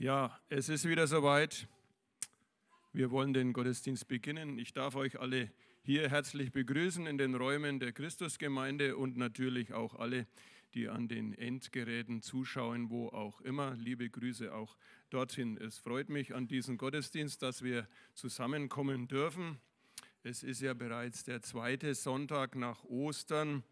Ja, es ist wieder soweit. Wir wollen den Gottesdienst beginnen. Ich darf euch alle hier herzlich begrüßen in den Räumen der Christusgemeinde und natürlich auch alle, die an den Endgeräten zuschauen, wo auch immer. Liebe Grüße auch dorthin. Es freut mich an diesem Gottesdienst, dass wir zusammenkommen dürfen. Es ist ja bereits der zweite Sonntag nach Ostern.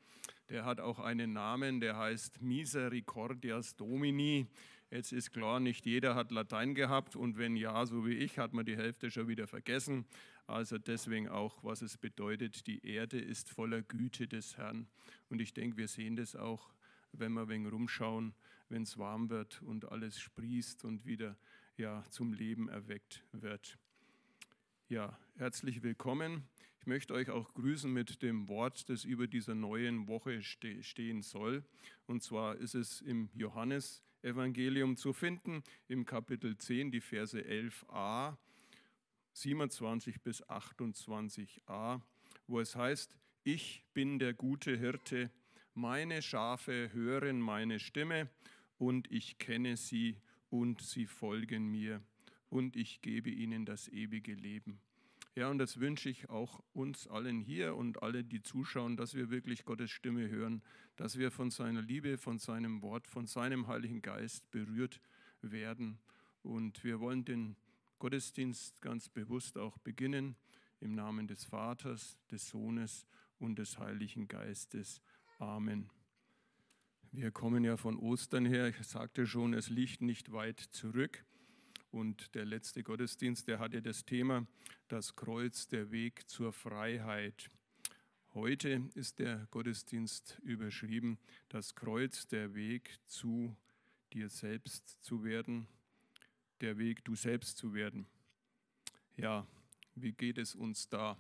Der hat auch einen Namen, der heißt Misericordias Domini. Jetzt ist klar, nicht jeder hat Latein gehabt und wenn ja, so wie ich, hat man die Hälfte schon wieder vergessen. Also deswegen auch, was es bedeutet, die Erde ist voller Güte des Herrn. Und ich denke, wir sehen das auch, wenn wir ein wenig rumschauen, wenn es warm wird und alles sprießt und wieder ja, zum Leben erweckt wird. Ja, herzlich willkommen. Ich möchte euch auch grüßen mit dem Wort, das über dieser neuen Woche stehen soll. Und zwar ist es im Johannesevangelium zu finden, im Kapitel 10, die Verse 11a, 27 bis 28a, wo es heißt, ich bin der gute Hirte, meine Schafe hören meine Stimme und ich kenne sie und sie folgen mir und ich gebe ihnen das ewige Leben. Ja, und das wünsche ich auch uns allen hier und alle, die zuschauen, dass wir wirklich Gottes Stimme hören, dass wir von seiner Liebe, von seinem Wort, von seinem Heiligen Geist berührt werden. Und wir wollen den Gottesdienst ganz bewusst auch beginnen im Namen des Vaters, des Sohnes und des Heiligen Geistes. Amen. Wir kommen ja von Ostern her. Ich sagte schon, es liegt nicht weit zurück. Und der letzte Gottesdienst, der hatte das Thema das Kreuz, der Weg zur Freiheit. Heute ist der Gottesdienst überschrieben, das Kreuz, der Weg zu dir selbst zu werden, der Weg, du selbst zu werden. Ja, wie geht es uns da?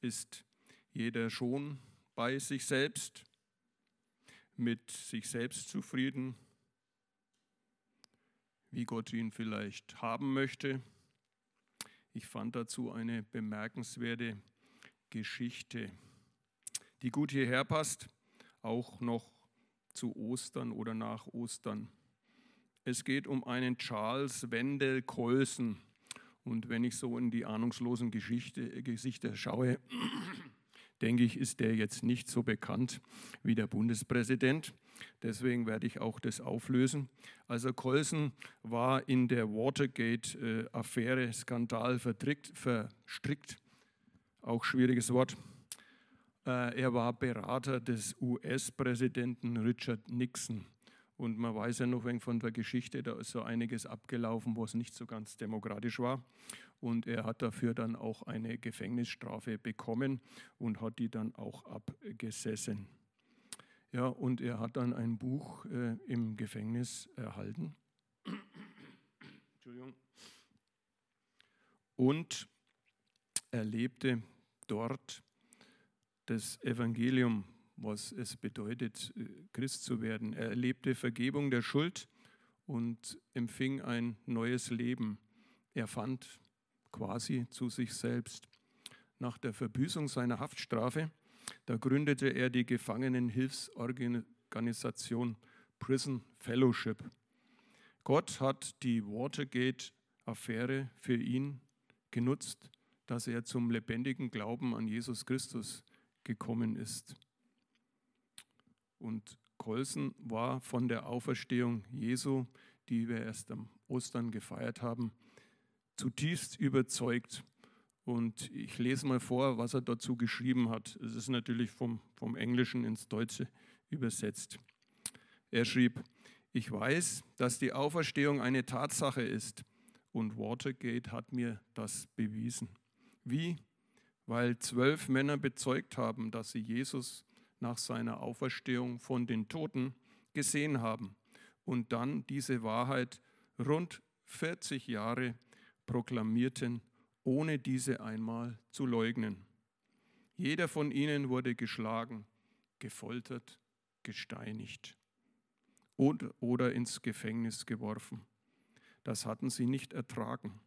Ist jeder schon bei sich selbst, mit sich selbst zufrieden? Wie Gott ihn vielleicht haben möchte. Ich fand dazu eine bemerkenswerte Geschichte, die gut hierher passt, auch noch zu Ostern oder nach Ostern. Es geht um einen Charles Wendell Colson. Und wenn ich so in die ahnungslosen Geschichte, Gesichter schaue, denke ich, ist der jetzt nicht so bekannt wie der Bundespräsident. Deswegen werde ich auch das auflösen. Also Colson war in der Watergate-Affäre, Skandal verstrickt, auch schwieriges Wort. Äh, er war Berater des US-Präsidenten Richard Nixon. Und man weiß ja noch von der Geschichte, da ist so einiges abgelaufen, was nicht so ganz demokratisch war. Und er hat dafür dann auch eine Gefängnisstrafe bekommen und hat die dann auch abgesessen. Ja, und er hat dann ein Buch äh, im Gefängnis erhalten. Entschuldigung. Und er lebte dort das Evangelium, was es bedeutet, äh, Christ zu werden. Er erlebte Vergebung der Schuld und empfing ein neues Leben. Er fand quasi zu sich selbst. Nach der Verbüßung seiner Haftstrafe da gründete er die Gefangenenhilfsorganisation Prison Fellowship. Gott hat die Watergate-Affäre für ihn genutzt, dass er zum lebendigen Glauben an Jesus Christus gekommen ist. Und Colson war von der Auferstehung Jesu, die wir erst am Ostern gefeiert haben, zutiefst überzeugt. Und ich lese mal vor, was er dazu geschrieben hat. Es ist natürlich vom, vom Englischen ins Deutsche übersetzt. Er schrieb, ich weiß, dass die Auferstehung eine Tatsache ist und Watergate hat mir das bewiesen. Wie? Weil zwölf Männer bezeugt haben, dass sie Jesus nach seiner Auferstehung von den Toten gesehen haben und dann diese Wahrheit rund 40 Jahre proklamierten ohne diese einmal zu leugnen. Jeder von ihnen wurde geschlagen, gefoltert, gesteinigt oder, oder ins Gefängnis geworfen. Das hatten sie nicht ertragen.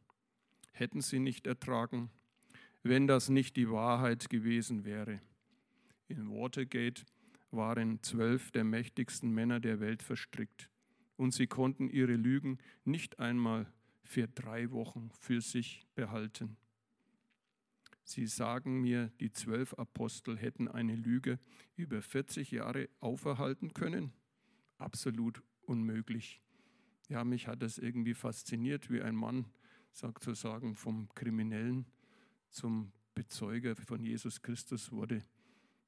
Hätten sie nicht ertragen, wenn das nicht die Wahrheit gewesen wäre. In Watergate waren zwölf der mächtigsten Männer der Welt verstrickt. und sie konnten ihre Lügen nicht einmal für drei Wochen für sich behalten. Sie sagen mir, die zwölf Apostel hätten eine Lüge über 40 Jahre auferhalten können? Absolut unmöglich. Ja, mich hat das irgendwie fasziniert, wie ein Mann, sozusagen, vom Kriminellen zum Bezeuger von Jesus Christus wurde.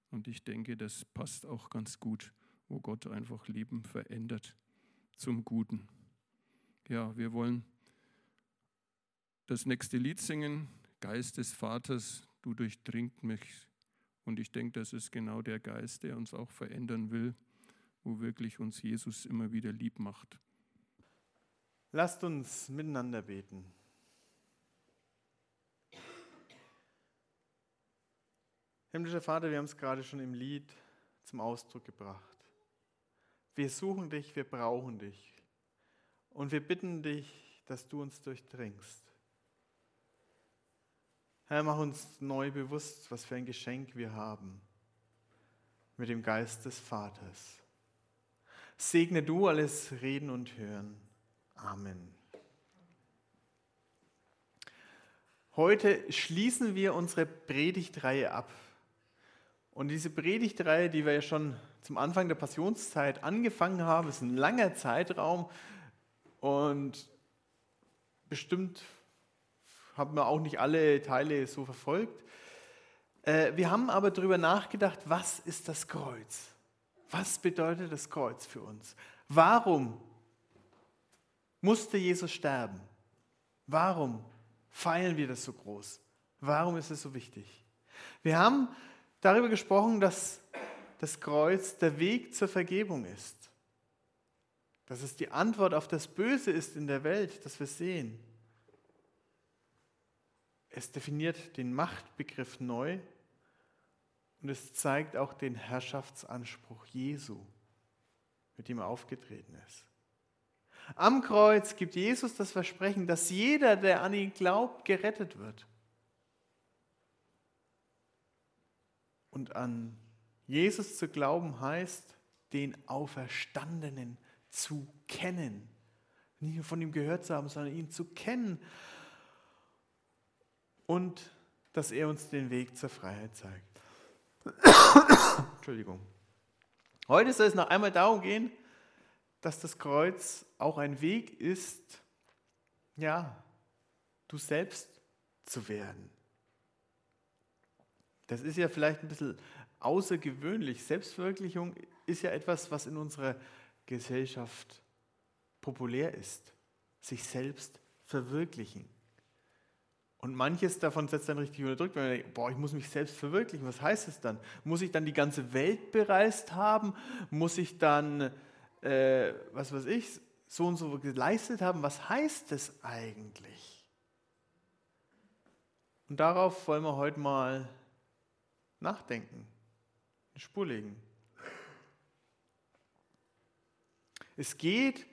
Und ich denke, das passt auch ganz gut, wo Gott einfach Leben verändert zum Guten. Ja, wir wollen das nächste Lied singen. Geist des Vaters, du durchdringt mich. Und ich denke, das ist genau der Geist, der uns auch verändern will, wo wirklich uns Jesus immer wieder lieb macht. Lasst uns miteinander beten. Himmlischer Vater, wir haben es gerade schon im Lied zum Ausdruck gebracht. Wir suchen dich, wir brauchen dich. Und wir bitten dich, dass du uns durchdringst. Herr, mach uns neu bewusst, was für ein Geschenk wir haben mit dem Geist des Vaters. Segne du alles Reden und Hören. Amen. Heute schließen wir unsere Predigtreihe ab. Und diese Predigtreihe, die wir ja schon zum Anfang der Passionszeit angefangen haben, ist ein langer Zeitraum und bestimmt haben wir auch nicht alle Teile so verfolgt. Äh, wir haben aber darüber nachgedacht, was ist das Kreuz? Was bedeutet das Kreuz für uns? Warum musste Jesus sterben? Warum feiern wir das so groß? Warum ist es so wichtig? Wir haben darüber gesprochen, dass das Kreuz der Weg zur Vergebung ist. Dass es die Antwort auf das Böse ist in der Welt, das wir sehen. Es definiert den Machtbegriff neu und es zeigt auch den Herrschaftsanspruch Jesu, mit dem er aufgetreten ist. Am Kreuz gibt Jesus das Versprechen, dass jeder, der an ihn glaubt, gerettet wird. Und an Jesus zu glauben heißt, den Auferstandenen zu kennen. Nicht nur von ihm gehört zu haben, sondern ihn zu kennen und dass er uns den Weg zur Freiheit zeigt. Entschuldigung. Heute soll es noch einmal darum gehen, dass das Kreuz auch ein Weg ist, ja, du selbst zu werden. Das ist ja vielleicht ein bisschen außergewöhnlich. Selbstverwirklichung ist ja etwas, was in unserer Gesellschaft populär ist. Sich selbst verwirklichen. Und manches davon setzt dann richtig unter Druck, wenn man denkt, boah, ich muss mich selbst verwirklichen. Was heißt es dann? Muss ich dann die ganze Welt bereist haben? Muss ich dann, äh, was weiß ich, so und so geleistet haben? Was heißt es eigentlich? Und darauf wollen wir heute mal nachdenken, eine Spur legen. Es geht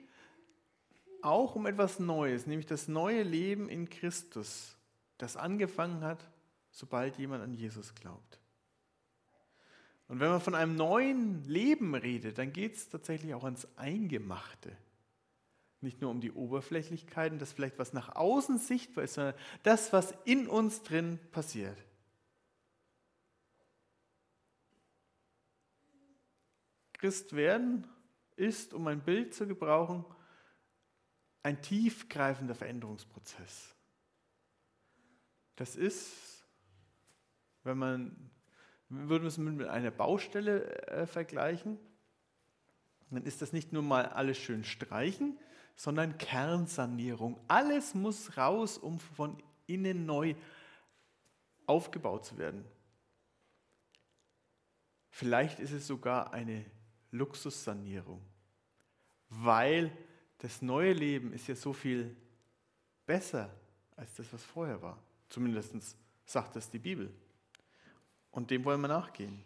auch um etwas Neues, nämlich das neue Leben in Christus das angefangen hat, sobald jemand an Jesus glaubt. Und wenn man von einem neuen Leben redet, dann geht es tatsächlich auch ans Eingemachte. Nicht nur um die Oberflächlichkeiten, das vielleicht was nach außen sichtbar ist, sondern das, was in uns drin passiert. Christ werden ist, um ein Bild zu gebrauchen, ein tiefgreifender Veränderungsprozess. Das ist, wenn man, würde man es mit einer Baustelle äh, vergleichen, dann ist das nicht nur mal alles schön streichen, sondern Kernsanierung. Alles muss raus, um von innen neu aufgebaut zu werden. Vielleicht ist es sogar eine Luxussanierung, weil das neue Leben ist ja so viel besser als das, was vorher war. Zumindest sagt es die Bibel. Und dem wollen wir nachgehen.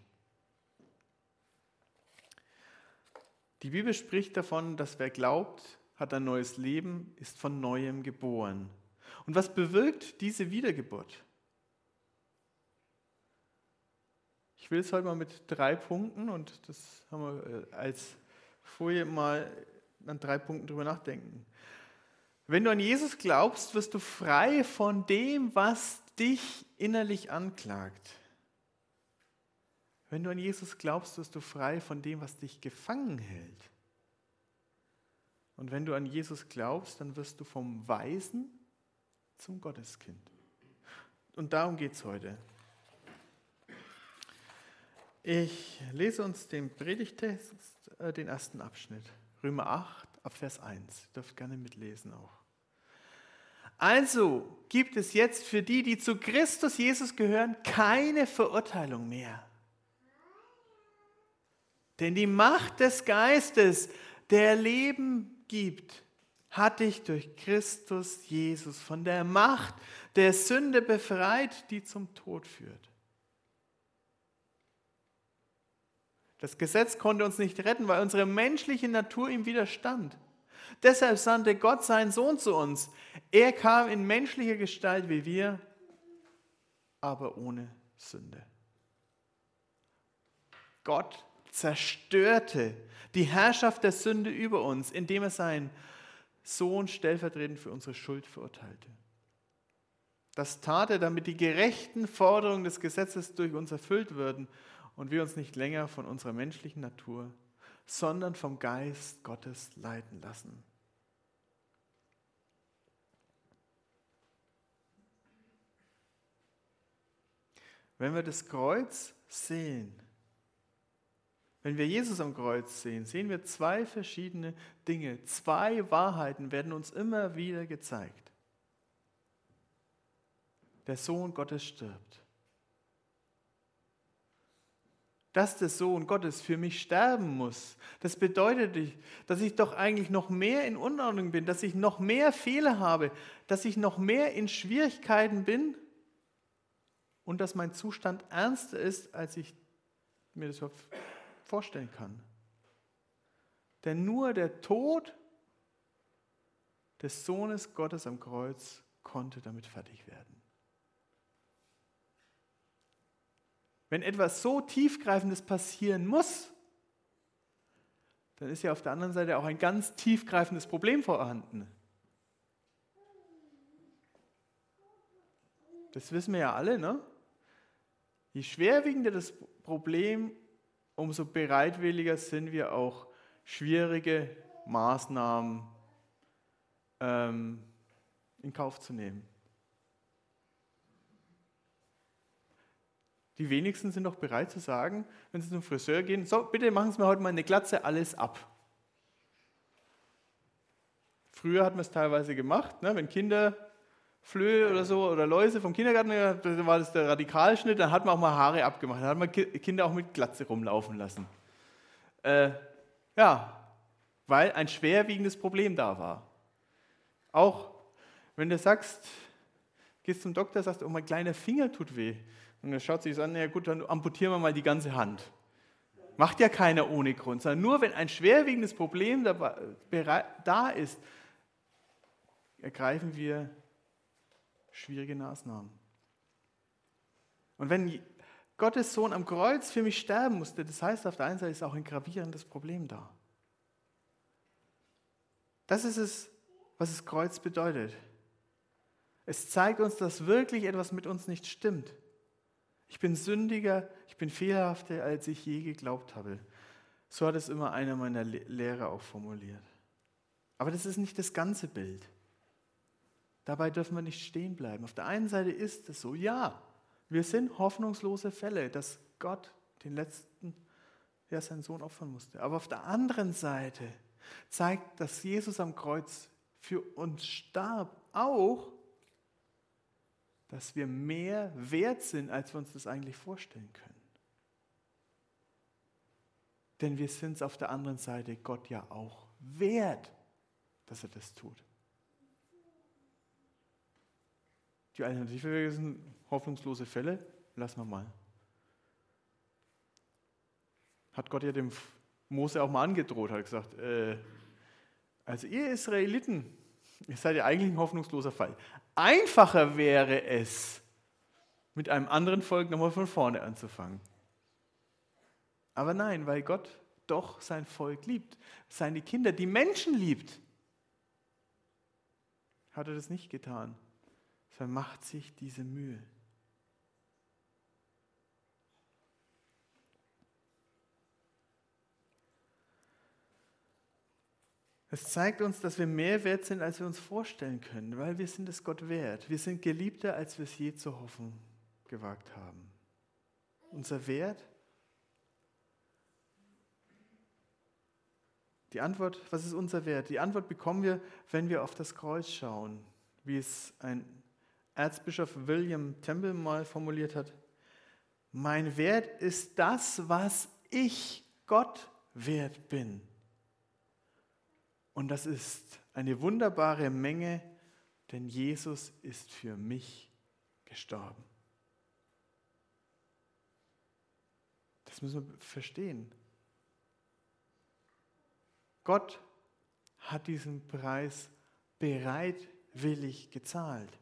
Die Bibel spricht davon, dass wer glaubt, hat ein neues Leben, ist von neuem geboren. Und was bewirkt diese Wiedergeburt? Ich will es heute mal mit drei Punkten und das haben wir äh, als Folie mal an drei Punkten drüber nachdenken. Wenn du an Jesus glaubst, wirst du frei von dem, was dich innerlich anklagt. Wenn du an Jesus glaubst, wirst du frei von dem, was dich gefangen hält. Und wenn du an Jesus glaubst, dann wirst du vom Weisen zum Gotteskind. Und darum geht es heute. Ich lese uns den Predigtext, äh, den ersten Abschnitt, Römer 8, ab Vers 1. Ihr dürft gerne mitlesen auch. Also gibt es jetzt für die, die zu Christus Jesus gehören, keine Verurteilung mehr. Denn die Macht des Geistes, der Leben gibt, hat dich durch Christus Jesus von der Macht der Sünde befreit, die zum Tod führt. Das Gesetz konnte uns nicht retten, weil unsere menschliche Natur ihm widerstand. Deshalb sandte Gott seinen Sohn zu uns. Er kam in menschlicher Gestalt wie wir, aber ohne Sünde. Gott zerstörte die Herrschaft der Sünde über uns, indem er seinen Sohn stellvertretend für unsere Schuld verurteilte. Das tat er, damit die gerechten Forderungen des Gesetzes durch uns erfüllt würden und wir uns nicht länger von unserer menschlichen Natur, sondern vom Geist Gottes leiten lassen. Wenn wir das Kreuz sehen, wenn wir Jesus am Kreuz sehen, sehen wir zwei verschiedene Dinge. Zwei Wahrheiten werden uns immer wieder gezeigt. Der Sohn Gottes stirbt dass der Sohn Gottes für mich sterben muss, das bedeutet, dass ich doch eigentlich noch mehr in Unordnung bin, dass ich noch mehr Fehler habe, dass ich noch mehr in Schwierigkeiten bin und dass mein Zustand ernster ist, als ich mir das überhaupt vorstellen kann. Denn nur der Tod des Sohnes Gottes am Kreuz konnte damit fertig werden. Wenn etwas so tiefgreifendes passieren muss, dann ist ja auf der anderen Seite auch ein ganz tiefgreifendes Problem vorhanden. Das wissen wir ja alle, ne? Je schwerwiegender das Problem, umso bereitwilliger sind wir auch schwierige Maßnahmen ähm, in Kauf zu nehmen. Die wenigsten sind doch bereit zu sagen, wenn sie zum Friseur gehen, so, bitte machen Sie mir heute mal eine Glatze, alles ab. Früher hat man es teilweise gemacht, ne, wenn Kinder Flöhe oder so oder Läuse vom Kindergarten, da war das der Radikalschnitt, dann hat man auch mal Haare abgemacht, dann hat man Kinder auch mit Glatze rumlaufen lassen. Äh, ja, weil ein schwerwiegendes Problem da war. Auch wenn du sagst, gehst zum Doktor, sagst, oh, mein kleiner Finger tut weh. Und er schaut sich das an, ja gut, dann amputieren wir mal die ganze Hand. Macht ja keiner ohne Grund, sondern nur wenn ein schwerwiegendes Problem da ist, ergreifen wir schwierige Maßnahmen. Und wenn Gottes Sohn am Kreuz für mich sterben musste, das heißt, auf der einen Seite ist auch ein gravierendes Problem da. Das ist es, was das Kreuz bedeutet. Es zeigt uns, dass wirklich etwas mit uns nicht stimmt. Ich bin sündiger, ich bin fehlerhafter, als ich je geglaubt habe. So hat es immer einer meiner Lehrer auch formuliert. Aber das ist nicht das ganze Bild. Dabei dürfen wir nicht stehen bleiben. Auf der einen Seite ist es so, ja, wir sind hoffnungslose Fälle, dass Gott den letzten, ja, seinen Sohn opfern musste. Aber auf der anderen Seite zeigt, dass Jesus am Kreuz für uns starb, auch dass wir mehr wert sind, als wir uns das eigentlich vorstellen können. Denn wir sind es auf der anderen Seite Gott ja auch wert, dass er das tut. Die Alternative sind hoffnungslose Fälle, lassen wir mal. Hat Gott ja dem Mose auch mal angedroht, hat gesagt, äh, also ihr Israeliten, ihr seid ja eigentlich ein hoffnungsloser Fall. Einfacher wäre es, mit einem anderen Volk nochmal von vorne anzufangen. Aber nein, weil Gott doch sein Volk liebt, seine Kinder, die Menschen liebt. Hat er das nicht getan, sondern macht sich diese Mühe. Es zeigt uns, dass wir mehr wert sind, als wir uns vorstellen können, weil wir sind es Gott wert. Wir sind geliebter, als wir es je zu hoffen gewagt haben. Unser Wert? Die Antwort, was ist unser Wert? Die Antwort bekommen wir, wenn wir auf das Kreuz schauen, wie es ein Erzbischof William Temple mal formuliert hat. Mein Wert ist das, was ich Gott wert bin. Und das ist eine wunderbare Menge, denn Jesus ist für mich gestorben. Das müssen wir verstehen. Gott hat diesen Preis bereitwillig gezahlt,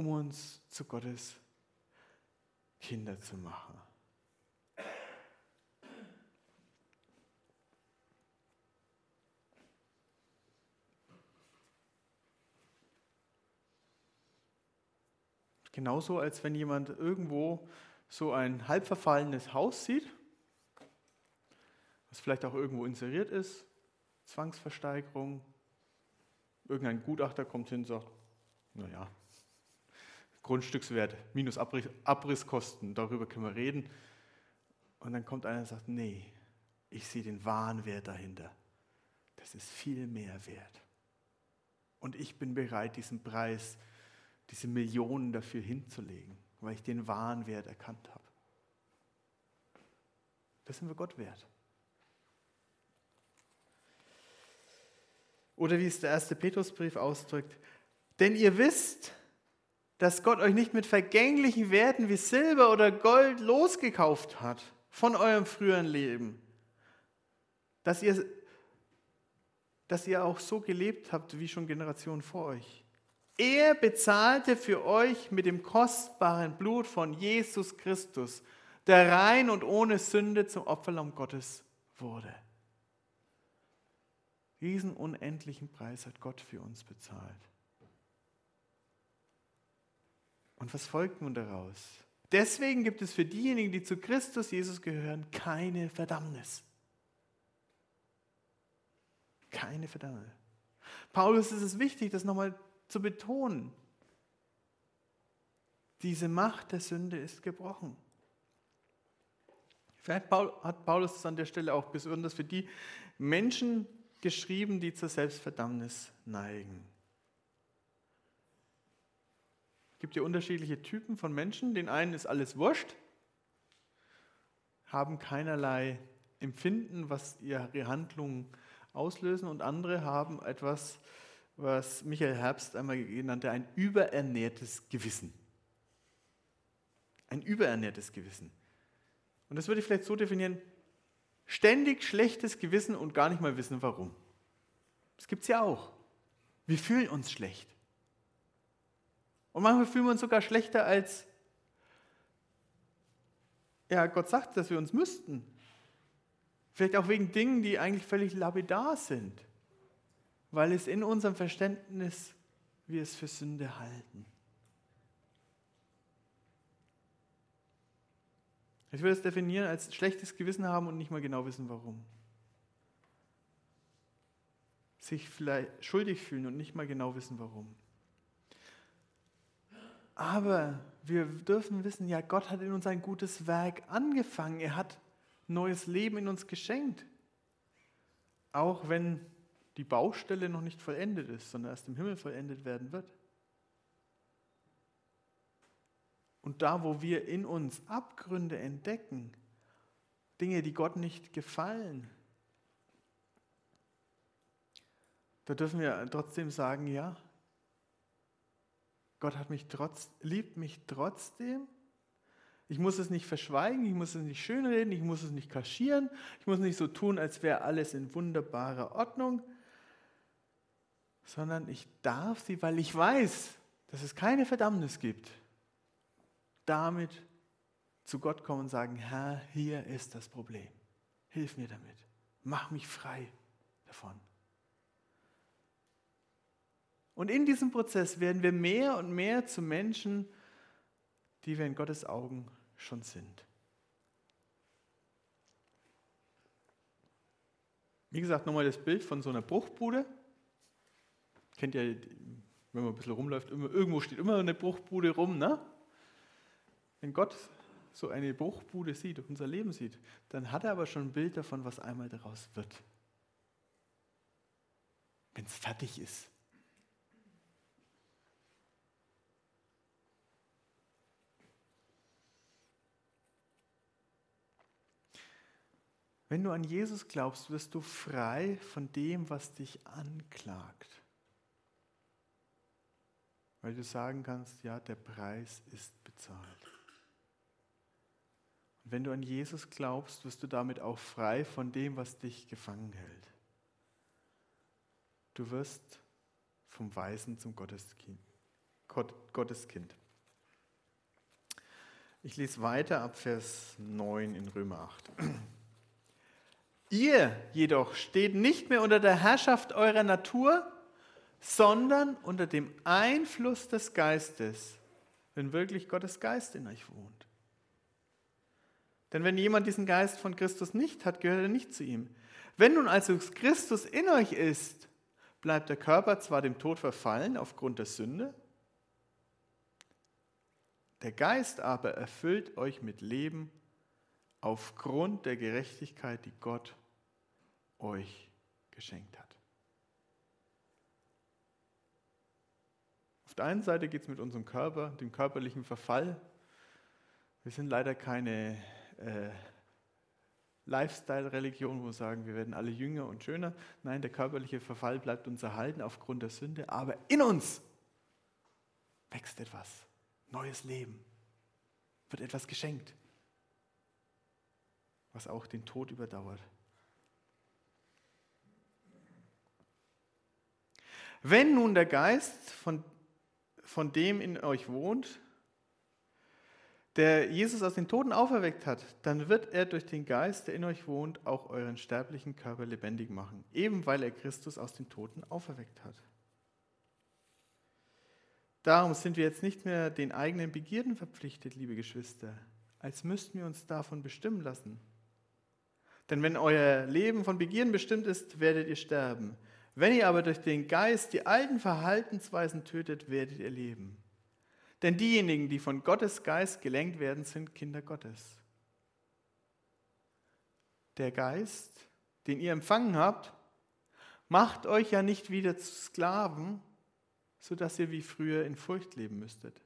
um uns zu Gottes Kinder zu machen. Genauso, als wenn jemand irgendwo so ein halb verfallenes Haus sieht, was vielleicht auch irgendwo inseriert ist, Zwangsversteigerung, irgendein Gutachter kommt hin und sagt, naja, Grundstückswert minus Abriss, Abrisskosten, darüber können wir reden. Und dann kommt einer und sagt, nee, ich sehe den wahren Wert dahinter. Das ist viel mehr wert. Und ich bin bereit, diesen Preis diese Millionen dafür hinzulegen, weil ich den wahren Wert erkannt habe. Das sind wir Gott wert. Oder wie es der erste Petrusbrief ausdrückt, denn ihr wisst, dass Gott euch nicht mit vergänglichen Werten wie Silber oder Gold losgekauft hat von eurem früheren Leben, dass ihr, dass ihr auch so gelebt habt wie schon Generationen vor euch. Er bezahlte für euch mit dem kostbaren Blut von Jesus Christus, der rein und ohne Sünde zum Opferlamm Gottes wurde. Diesen unendlichen Preis hat Gott für uns bezahlt. Und was folgt nun daraus? Deswegen gibt es für diejenigen, die zu Christus Jesus gehören, keine Verdammnis. Keine Verdammnis. Paulus ist es wichtig, das nochmal zu betonen. Diese Macht der Sünde ist gebrochen. Vielleicht hat Paulus es an der Stelle auch besonders für die Menschen geschrieben, die zur Selbstverdammnis neigen. Es gibt ja unterschiedliche Typen von Menschen. Den einen ist alles wurscht, haben keinerlei Empfinden, was ihre Handlungen auslösen, und andere haben etwas, was Michael Herbst einmal genannt hat, ein überernährtes Gewissen. Ein überernährtes Gewissen. Und das würde ich vielleicht so definieren, ständig schlechtes Gewissen und gar nicht mal wissen, warum. Das gibt es ja auch. Wir fühlen uns schlecht. Und manchmal fühlen wir uns sogar schlechter, als ja, Gott sagt, dass wir uns müssten. Vielleicht auch wegen Dingen, die eigentlich völlig lapidar sind weil es in unserem Verständnis wir es für Sünde halten. Ich würde es definieren als schlechtes Gewissen haben und nicht mal genau wissen, warum. Sich vielleicht schuldig fühlen und nicht mal genau wissen, warum. Aber wir dürfen wissen, ja, Gott hat in uns ein gutes Werk angefangen. Er hat neues Leben in uns geschenkt. Auch wenn die Baustelle noch nicht vollendet ist, sondern erst im Himmel vollendet werden wird. Und da, wo wir in uns Abgründe entdecken, Dinge, die Gott nicht gefallen, da dürfen wir trotzdem sagen, ja, Gott hat mich trotz, liebt mich trotzdem. Ich muss es nicht verschweigen, ich muss es nicht schönreden, ich muss es nicht kaschieren, ich muss nicht so tun, als wäre alles in wunderbarer Ordnung, sondern ich darf sie, weil ich weiß, dass es keine Verdammnis gibt, damit zu Gott kommen und sagen, Herr, hier ist das Problem. Hilf mir damit. Mach mich frei davon. Und in diesem Prozess werden wir mehr und mehr zu Menschen, die wir in Gottes Augen schon sind. Wie gesagt, nochmal das Bild von so einer Bruchbude. Kennt ihr, wenn man ein bisschen rumläuft, immer, irgendwo steht immer eine Bruchbude rum. Ne? Wenn Gott so eine Bruchbude sieht, unser Leben sieht, dann hat er aber schon ein Bild davon, was einmal daraus wird. Wenn es fertig ist. Wenn du an Jesus glaubst, wirst du frei von dem, was dich anklagt. Weil du sagen kannst, ja, der Preis ist bezahlt. Und wenn du an Jesus glaubst, wirst du damit auch frei von dem, was dich gefangen hält. Du wirst vom Weisen zum Gotteskind. Gotteskind. Ich lese weiter ab Vers 9 in Römer 8. Ihr jedoch steht nicht mehr unter der Herrschaft eurer Natur, sondern unter dem Einfluss des Geistes, wenn wirklich Gottes Geist in euch wohnt. Denn wenn jemand diesen Geist von Christus nicht hat, gehört er nicht zu ihm. Wenn nun also Christus in euch ist, bleibt der Körper zwar dem Tod verfallen aufgrund der Sünde, der Geist aber erfüllt euch mit Leben aufgrund der Gerechtigkeit, die Gott euch geschenkt hat. Auf der einen Seite geht es mit unserem Körper, dem körperlichen Verfall. Wir sind leider keine äh, Lifestyle-Religion, wo wir sagen, wir werden alle jünger und schöner. Nein, der körperliche Verfall bleibt uns erhalten aufgrund der Sünde, aber in uns wächst etwas, neues Leben, wird etwas geschenkt, was auch den Tod überdauert. Wenn nun der Geist von, von dem in euch wohnt, der Jesus aus den Toten auferweckt hat, dann wird er durch den Geist, der in euch wohnt, auch euren sterblichen Körper lebendig machen, eben weil er Christus aus den Toten auferweckt hat. Darum sind wir jetzt nicht mehr den eigenen Begierden verpflichtet, liebe Geschwister, als müssten wir uns davon bestimmen lassen. Denn wenn euer Leben von Begierden bestimmt ist, werdet ihr sterben. Wenn ihr aber durch den Geist die alten Verhaltensweisen tötet, werdet ihr leben. Denn diejenigen, die von Gottes Geist gelenkt werden, sind Kinder Gottes. Der Geist, den ihr empfangen habt, macht euch ja nicht wieder zu Sklaven, sodass ihr wie früher in Furcht leben müsstet.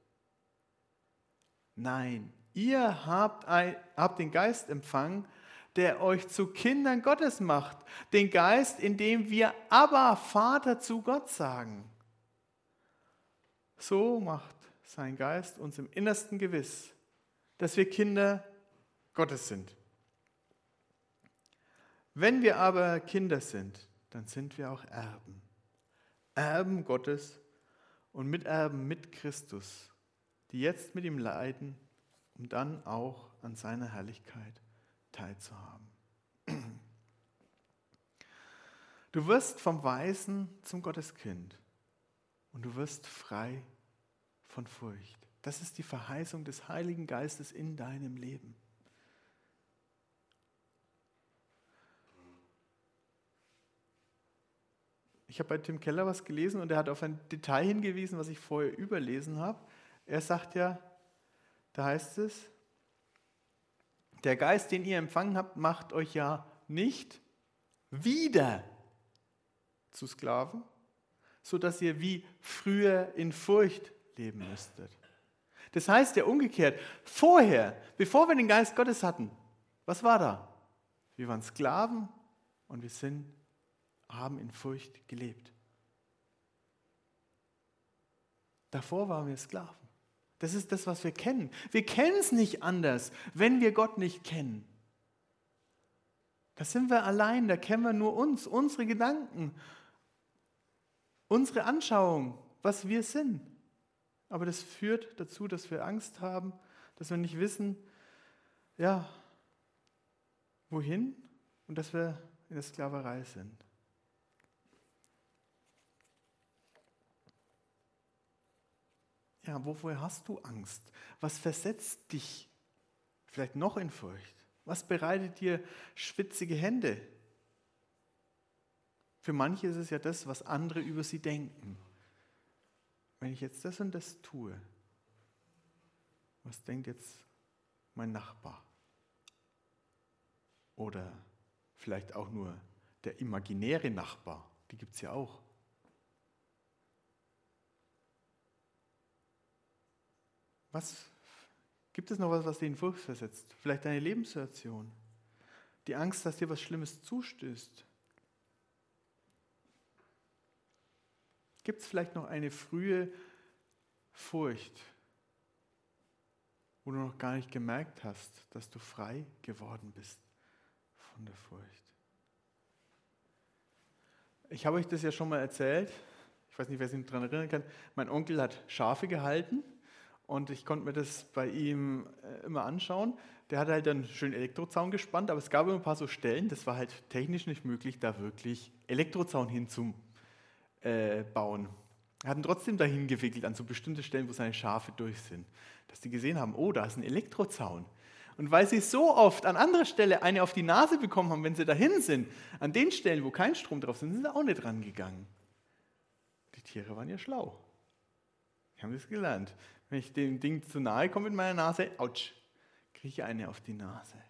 Nein, ihr habt, ein, habt den Geist empfangen, der euch zu Kindern Gottes macht. Den Geist, in dem wir aber Vater zu Gott sagen. So macht sein Geist uns im Innersten gewiss, dass wir Kinder Gottes sind. Wenn wir aber Kinder sind, dann sind wir auch Erben. Erben Gottes und Miterben mit Christus, die jetzt mit ihm leiden, um dann auch an seiner Herrlichkeit teilzuhaben. Du wirst vom Weisen zum Gotteskind und du wirst frei von Furcht. Das ist die Verheißung des Heiligen Geistes in deinem Leben. Ich habe bei Tim Keller was gelesen und er hat auf ein Detail hingewiesen, was ich vorher überlesen habe. Er sagt ja, da heißt es, der Geist, den ihr empfangen habt, macht euch ja nicht wieder zu Sklaven, sodass ihr wie früher in Furcht leben müsstet. Das heißt ja umgekehrt, vorher, bevor wir den Geist Gottes hatten, was war da? Wir waren Sklaven und wir sind, haben in Furcht gelebt. Davor waren wir Sklaven. Das ist das, was wir kennen. Wir kennen es nicht anders, wenn wir Gott nicht kennen. Da sind wir allein, da kennen wir nur uns, unsere Gedanken, unsere Anschauung, was wir sind. Aber das führt dazu, dass wir Angst haben, dass wir nicht wissen, ja, wohin? Und dass wir in der Sklaverei sind. Ja, wovor hast du Angst? Was versetzt dich vielleicht noch in Furcht? Was bereitet dir schwitzige Hände? Für manche ist es ja das, was andere über sie denken. Wenn ich jetzt das und das tue, was denkt jetzt mein Nachbar? Oder vielleicht auch nur der imaginäre Nachbar, die gibt es ja auch. Was gibt es noch was, was dich in Furcht versetzt? Vielleicht deine Lebenssituation, die Angst, dass dir was Schlimmes zustößt. Gibt es vielleicht noch eine frühe Furcht, wo du noch gar nicht gemerkt hast, dass du frei geworden bist von der Furcht? Ich habe euch das ja schon mal erzählt. Ich weiß nicht, wer sich daran erinnern kann. Mein Onkel hat Schafe gehalten und ich konnte mir das bei ihm äh, immer anschauen. Der hat halt dann schön Elektrozaun gespannt, aber es gab immer ein paar so Stellen, das war halt technisch nicht möglich, da wirklich Elektrozaun hinzubauen. Äh, er hat ihn trotzdem dahin gewickelt an so bestimmte Stellen, wo seine Schafe durch sind, dass die gesehen haben, oh, da ist ein Elektrozaun. Und weil sie so oft an anderer Stelle eine auf die Nase bekommen haben, wenn sie dahin sind, an den Stellen, wo kein Strom drauf ist, sind sie auch nicht rangegangen. Die Tiere waren ja schlau. Die haben das gelernt. Wenn ich dem Ding zu nahe komme mit meiner Nase, ouch, kriege ich eine auf die Nase.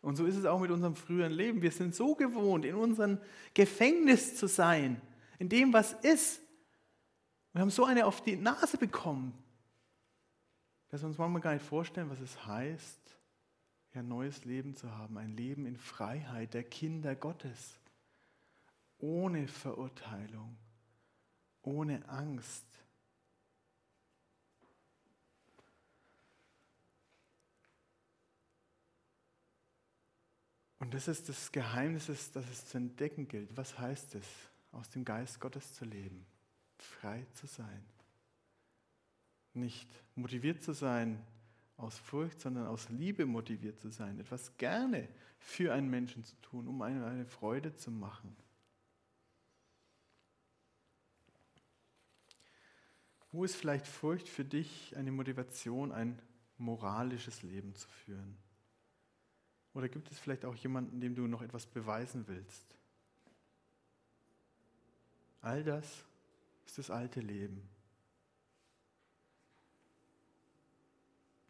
Und so ist es auch mit unserem früheren Leben. Wir sind so gewohnt, in unserem Gefängnis zu sein, in dem, was ist. Wir haben so eine auf die Nase bekommen, dass wir uns manchmal gar nicht vorstellen, was es heißt, ein neues Leben zu haben, ein Leben in Freiheit der Kinder Gottes, ohne Verurteilung, ohne Angst. Und das ist das Geheimnis, das es zu entdecken gilt. Was heißt es, aus dem Geist Gottes zu leben, frei zu sein? Nicht motiviert zu sein aus Furcht, sondern aus Liebe motiviert zu sein, etwas gerne für einen Menschen zu tun, um einem eine Freude zu machen. Wo ist vielleicht Furcht für dich eine Motivation, ein moralisches Leben zu führen? Oder gibt es vielleicht auch jemanden, dem du noch etwas beweisen willst? All das ist das alte Leben.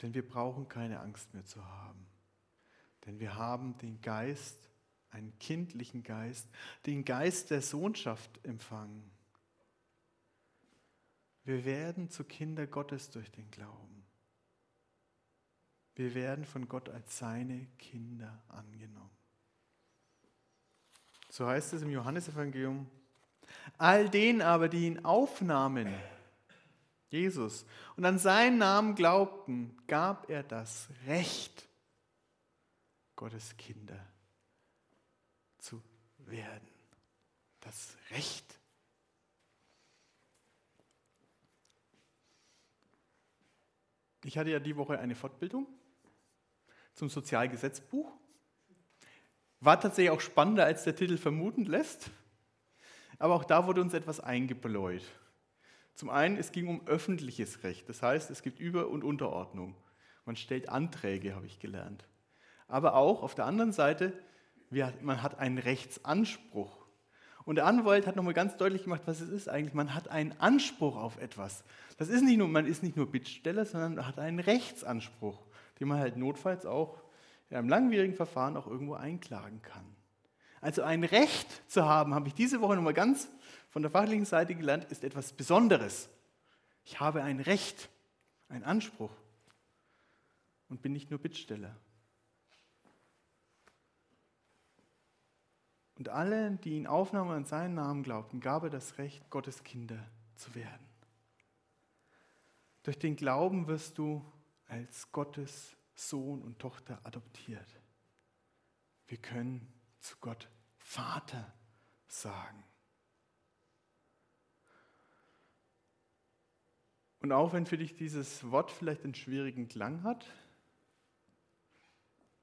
Denn wir brauchen keine Angst mehr zu haben. Denn wir haben den Geist, einen kindlichen Geist, den Geist der Sohnschaft empfangen. Wir werden zu Kinder Gottes durch den Glauben. Wir werden von Gott als seine Kinder angenommen. So heißt es im Johannesevangelium. All denen aber, die ihn aufnahmen, Jesus, und an seinen Namen glaubten, gab er das Recht, Gottes Kinder zu werden. Das Recht. Ich hatte ja die Woche eine Fortbildung zum Sozialgesetzbuch. War tatsächlich auch spannender, als der Titel vermuten lässt. Aber auch da wurde uns etwas eingebläut. Zum einen, es ging um öffentliches Recht. Das heißt, es gibt Über- und Unterordnung. Man stellt Anträge, habe ich gelernt. Aber auch auf der anderen Seite, man hat einen Rechtsanspruch. Und der Anwalt hat nochmal ganz deutlich gemacht, was es ist eigentlich. Man hat einen Anspruch auf etwas. Das ist nicht nur, man ist nicht nur Bittsteller, sondern man hat einen Rechtsanspruch die man halt notfalls auch in einem langwierigen Verfahren auch irgendwo einklagen kann. Also ein Recht zu haben, habe ich diese Woche nochmal ganz von der fachlichen Seite gelernt, ist etwas Besonderes. Ich habe ein Recht, einen Anspruch und bin nicht nur Bittsteller. Und allen, die ihn aufnahmen und an seinen Namen glaubten, gab er das Recht, Gottes Kinder zu werden. Durch den Glauben wirst du als Gottes Sohn und Tochter adoptiert. Wir können zu Gott Vater sagen. Und auch wenn für dich dieses Wort vielleicht einen schwierigen Klang hat,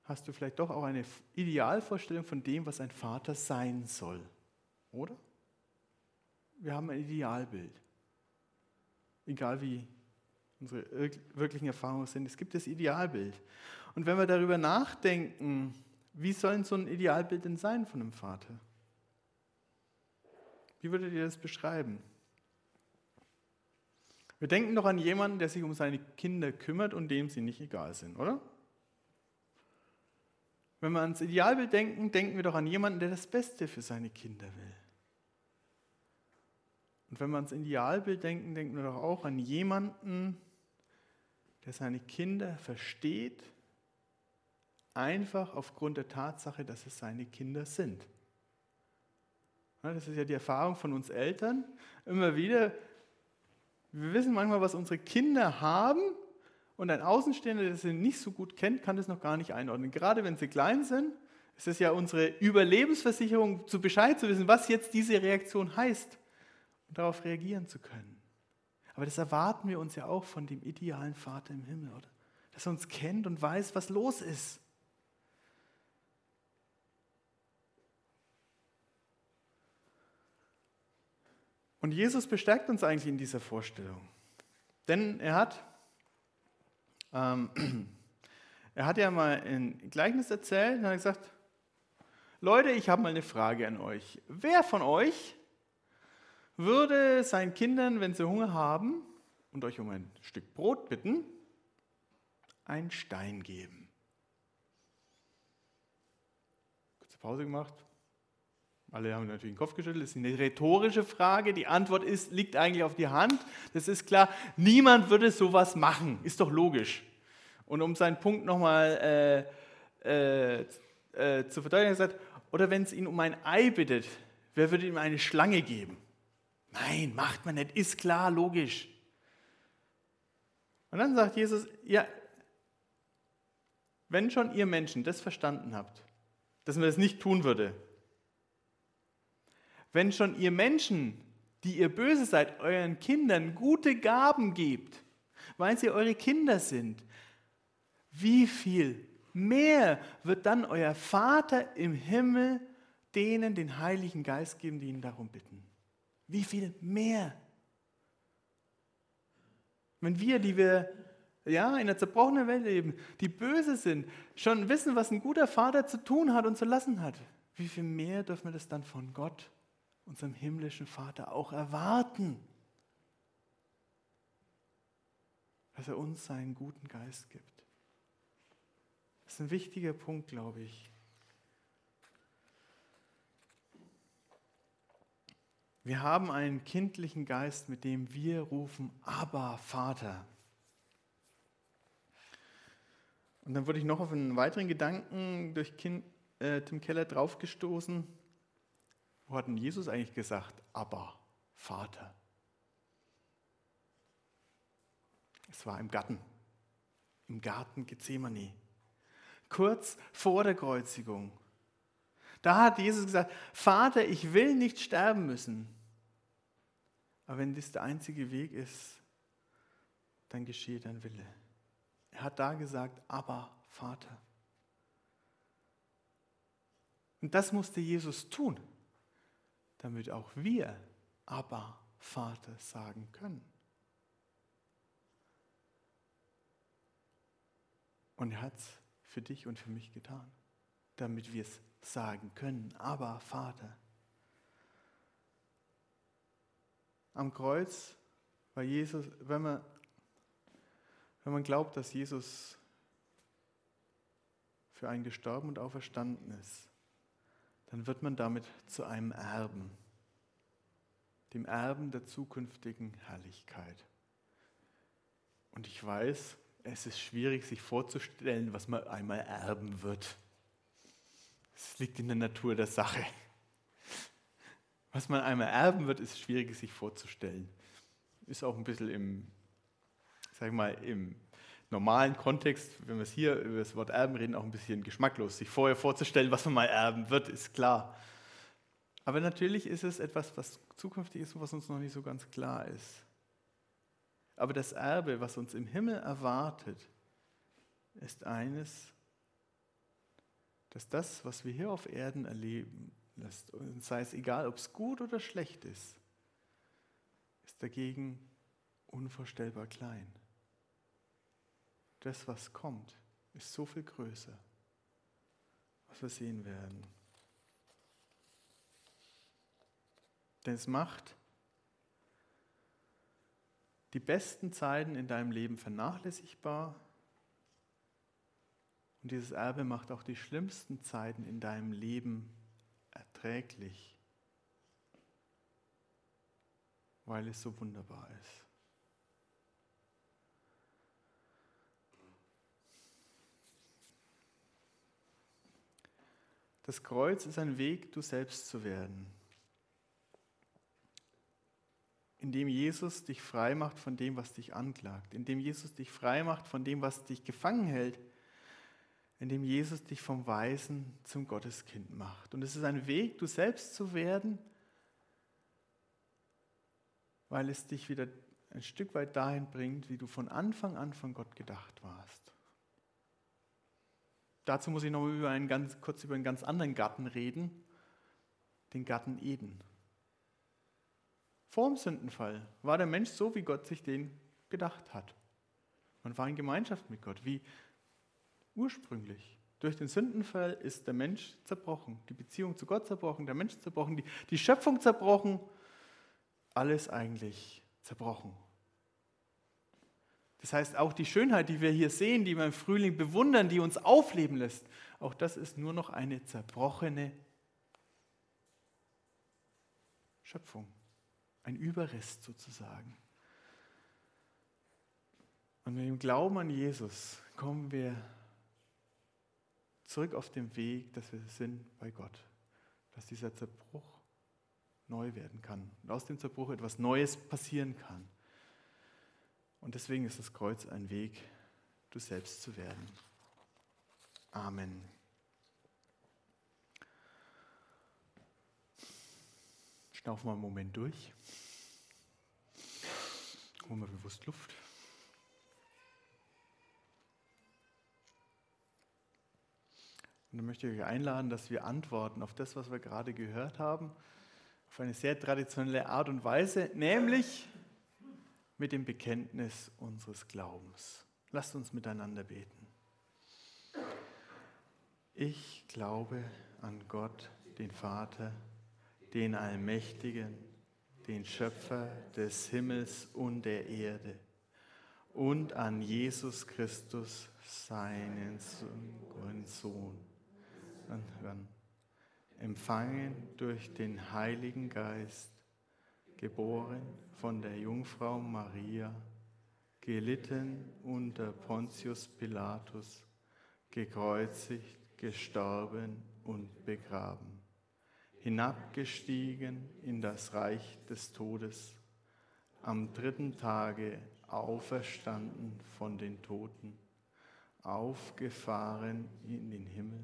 hast du vielleicht doch auch eine Idealvorstellung von dem, was ein Vater sein soll. Oder? Wir haben ein Idealbild. Egal wie unsere wirklichen Erfahrungen sind, es gibt das Idealbild. Und wenn wir darüber nachdenken, wie soll so ein Idealbild denn sein von einem Vater? Wie würdet ihr das beschreiben? Wir denken doch an jemanden, der sich um seine Kinder kümmert und dem sie nicht egal sind, oder? Wenn wir ans Idealbild denken, denken wir doch an jemanden, der das Beste für seine Kinder will. Und wenn wir ans Idealbild denken, denken wir doch auch an jemanden, der seine Kinder versteht, einfach aufgrund der Tatsache, dass es seine Kinder sind. Das ist ja die Erfahrung von uns Eltern. Immer wieder, wir wissen manchmal, was unsere Kinder haben und ein Außenstehender, der sie nicht so gut kennt, kann das noch gar nicht einordnen. Gerade wenn sie klein sind, ist es ja unsere Überlebensversicherung, zu Bescheid zu wissen, was jetzt diese Reaktion heißt und darauf reagieren zu können. Aber das erwarten wir uns ja auch von dem idealen Vater im Himmel, oder? Dass er uns kennt und weiß, was los ist. Und Jesus bestärkt uns eigentlich in dieser Vorstellung. Denn er hat, ähm, er hat ja mal ein Gleichnis erzählt und hat gesagt, Leute, ich habe mal eine Frage an euch. Wer von euch würde seinen Kindern, wenn sie Hunger haben und euch um ein Stück Brot bitten, einen Stein geben? Kurze Pause gemacht. Alle haben natürlich den Kopf geschüttelt. Das ist eine rhetorische Frage. Die Antwort ist, liegt eigentlich auf die Hand. Das ist klar. Niemand würde sowas machen. Ist doch logisch. Und um seinen Punkt nochmal äh, äh, äh, zu verdeutlichen, er sagt, oder wenn es ihn um ein Ei bittet, wer würde ihm eine Schlange geben? Nein, macht man nicht. Ist klar, logisch. Und dann sagt Jesus, ja, wenn schon ihr Menschen das verstanden habt, dass man das nicht tun würde, wenn schon ihr Menschen, die ihr böse seid, euren Kindern gute Gaben gebt, weil sie eure Kinder sind, wie viel mehr wird dann euer Vater im Himmel denen den Heiligen Geist geben, die ihn darum bitten? Wie viel mehr? Wenn wir, die wir ja, in einer zerbrochenen Welt leben, die böse sind, schon wissen, was ein guter Vater zu tun hat und zu lassen hat, wie viel mehr dürfen wir das dann von Gott unserem himmlischen Vater auch erwarten, dass er uns seinen guten Geist gibt. Das ist ein wichtiger Punkt, glaube ich. Wir haben einen kindlichen Geist, mit dem wir rufen, aber Vater. Und dann wurde ich noch auf einen weiteren Gedanken durch kind, äh, Tim Keller draufgestoßen. Wo hat denn Jesus eigentlich gesagt, aber Vater? Es war im Garten, im Garten Gethsemane, kurz vor der Kreuzigung. Da hat Jesus gesagt, Vater, ich will nicht sterben müssen. Aber wenn das der einzige Weg ist, dann geschehe dein Wille. Er hat da gesagt, aber Vater. Und das musste Jesus tun damit auch wir aber Vater sagen können. Und er hat es für dich und für mich getan, damit wir es sagen können, aber Vater. Am Kreuz war Jesus, wenn man, wenn man glaubt, dass Jesus für einen gestorben und auferstanden ist, dann wird man damit zu einem Erben, dem Erben der zukünftigen Herrlichkeit. Und ich weiß, es ist schwierig, sich vorzustellen, was man einmal erben wird. Es liegt in der Natur der Sache. Was man einmal erben wird, ist schwierig, sich vorzustellen. Ist auch ein bisschen im, sag mal, im normalen Kontext, wenn wir es hier über das Wort erben reden, auch ein bisschen geschmacklos. Sich vorher vorzustellen, was man mal erben wird, ist klar. Aber natürlich ist es etwas, was zukünftig ist und was uns noch nicht so ganz klar ist. Aber das Erbe, was uns im Himmel erwartet, ist eines, dass das, was wir hier auf Erden erleben, lässt, und sei es egal, ob es gut oder schlecht ist, ist dagegen unvorstellbar klein. Das, was kommt, ist so viel größer, was wir sehen werden. Denn es macht die besten Zeiten in deinem Leben vernachlässigbar und dieses Erbe macht auch die schlimmsten Zeiten in deinem Leben erträglich, weil es so wunderbar ist. Das Kreuz ist ein Weg, du selbst zu werden indem Jesus dich frei macht von dem, was dich anklagt, indem Jesus dich frei macht von dem, was dich gefangen hält, indem Jesus dich vom Weisen zum Gotteskind macht. Und es ist ein Weg, du selbst zu werden, weil es dich wieder ein Stück weit dahin bringt, wie du von Anfang an von Gott gedacht warst. Dazu muss ich noch über einen ganz, kurz über einen ganz anderen Garten reden, den Garten Eden. Vor dem Sündenfall war der Mensch so, wie Gott sich den gedacht hat. Man war in Gemeinschaft mit Gott, wie ursprünglich. Durch den Sündenfall ist der Mensch zerbrochen, die Beziehung zu Gott zerbrochen, der Mensch zerbrochen, die, die Schöpfung zerbrochen, alles eigentlich zerbrochen. Das heißt, auch die Schönheit, die wir hier sehen, die wir im Frühling bewundern, die uns aufleben lässt, auch das ist nur noch eine zerbrochene Schöpfung ein Überrest sozusagen. Und mit dem Glauben an Jesus kommen wir zurück auf den Weg, dass wir sind bei Gott, dass dieser Zerbruch neu werden kann und aus dem Zerbruch etwas Neues passieren kann. Und deswegen ist das Kreuz ein Weg, du selbst zu werden. Amen. Schnaufen wir einen Moment durch. Holen wir bewusst Luft. Und dann möchte ich euch einladen, dass wir antworten auf das, was wir gerade gehört haben, auf eine sehr traditionelle Art und Weise, nämlich mit dem Bekenntnis unseres Glaubens. Lasst uns miteinander beten. Ich glaube an Gott, den Vater, den Allmächtigen, den Schöpfer des Himmels und der Erde und an Jesus Christus, seinen Sohn, empfangen durch den Heiligen Geist, geboren von der Jungfrau Maria, gelitten unter Pontius Pilatus, gekreuzigt, gestorben und begraben hinabgestiegen in das Reich des Todes, am dritten Tage auferstanden von den Toten, aufgefahren in den Himmel.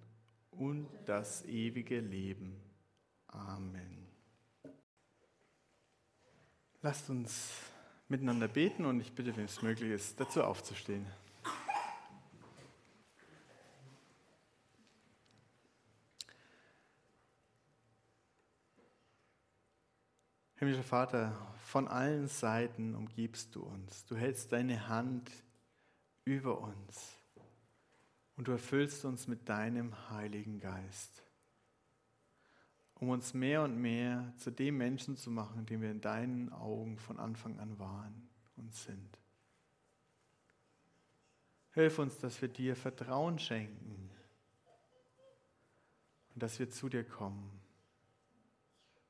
und das ewige Leben. Amen. Lasst uns miteinander beten und ich bitte, wenn es möglich ist, dazu aufzustehen. Himmlischer Vater, von allen Seiten umgibst du uns. Du hältst deine Hand über uns und du erfüllst uns mit deinem Heiligen Geist, um uns mehr und mehr zu dem Menschen zu machen, den wir in deinen Augen von Anfang an waren und sind. Hilf uns, dass wir dir Vertrauen schenken und dass wir zu dir kommen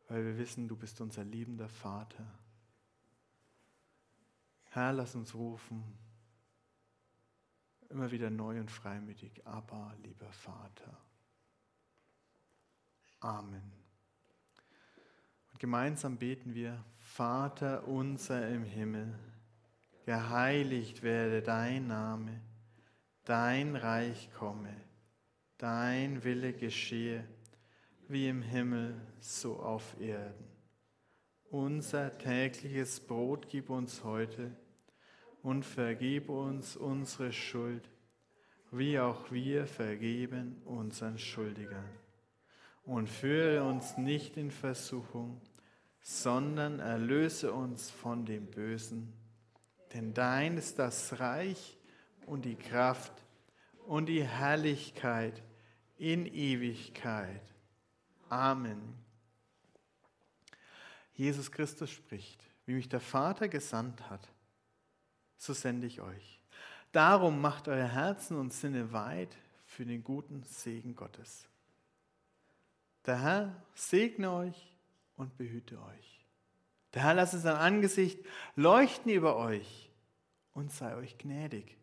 weil wir wissen, du bist unser liebender Vater. Herr, lass uns rufen, immer wieder neu und freimütig, aber lieber Vater. Amen. Und gemeinsam beten wir, Vater unser im Himmel, geheiligt werde dein Name, dein Reich komme, dein Wille geschehe, wie im Himmel, so auf Erden. Unser tägliches Brot gib uns heute und vergib uns unsere Schuld, wie auch wir vergeben unseren Schuldigern. Und führe uns nicht in Versuchung, sondern erlöse uns von dem Bösen. Denn dein ist das Reich und die Kraft und die Herrlichkeit in Ewigkeit. Amen. Jesus Christus spricht, wie mich der Vater gesandt hat so sende ich euch. Darum macht euer Herzen und Sinne weit für den guten Segen Gottes. Der Herr segne euch und behüte euch. Der Herr lasse sein Angesicht leuchten über euch und sei euch gnädig.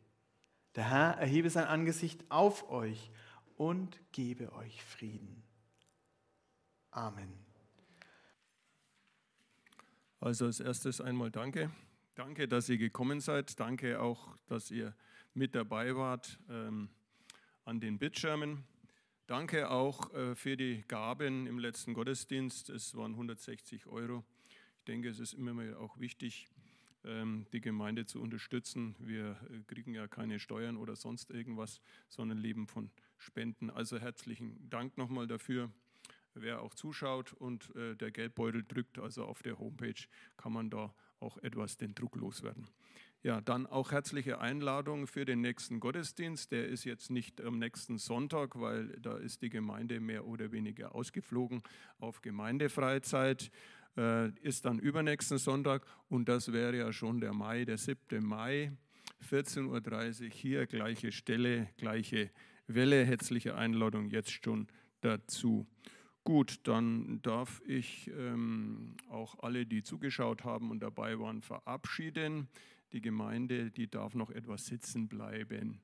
Der Herr erhebe sein Angesicht auf euch und gebe euch Frieden. Amen. Also als erstes einmal danke Danke, dass ihr gekommen seid. Danke auch, dass ihr mit dabei wart ähm, an den Bildschirmen. Danke auch äh, für die Gaben im letzten Gottesdienst. Es waren 160 Euro. Ich denke, es ist immer mal auch wichtig, ähm, die Gemeinde zu unterstützen. Wir äh, kriegen ja keine Steuern oder sonst irgendwas, sondern leben von Spenden. Also herzlichen Dank nochmal dafür. Wer auch zuschaut und äh, der Geldbeutel drückt, also auf der Homepage kann man da auch etwas den Druck loswerden. Ja, dann auch herzliche Einladung für den nächsten Gottesdienst. Der ist jetzt nicht am nächsten Sonntag, weil da ist die Gemeinde mehr oder weniger ausgeflogen auf Gemeindefreizeit. Äh, ist dann übernächsten Sonntag und das wäre ja schon der Mai, der 7. Mai, 14.30 Uhr hier, gleiche Stelle, gleiche Welle. Herzliche Einladung jetzt schon dazu. Gut, dann darf ich ähm, auch alle, die zugeschaut haben und dabei waren, verabschieden. Die Gemeinde, die darf noch etwas sitzen bleiben.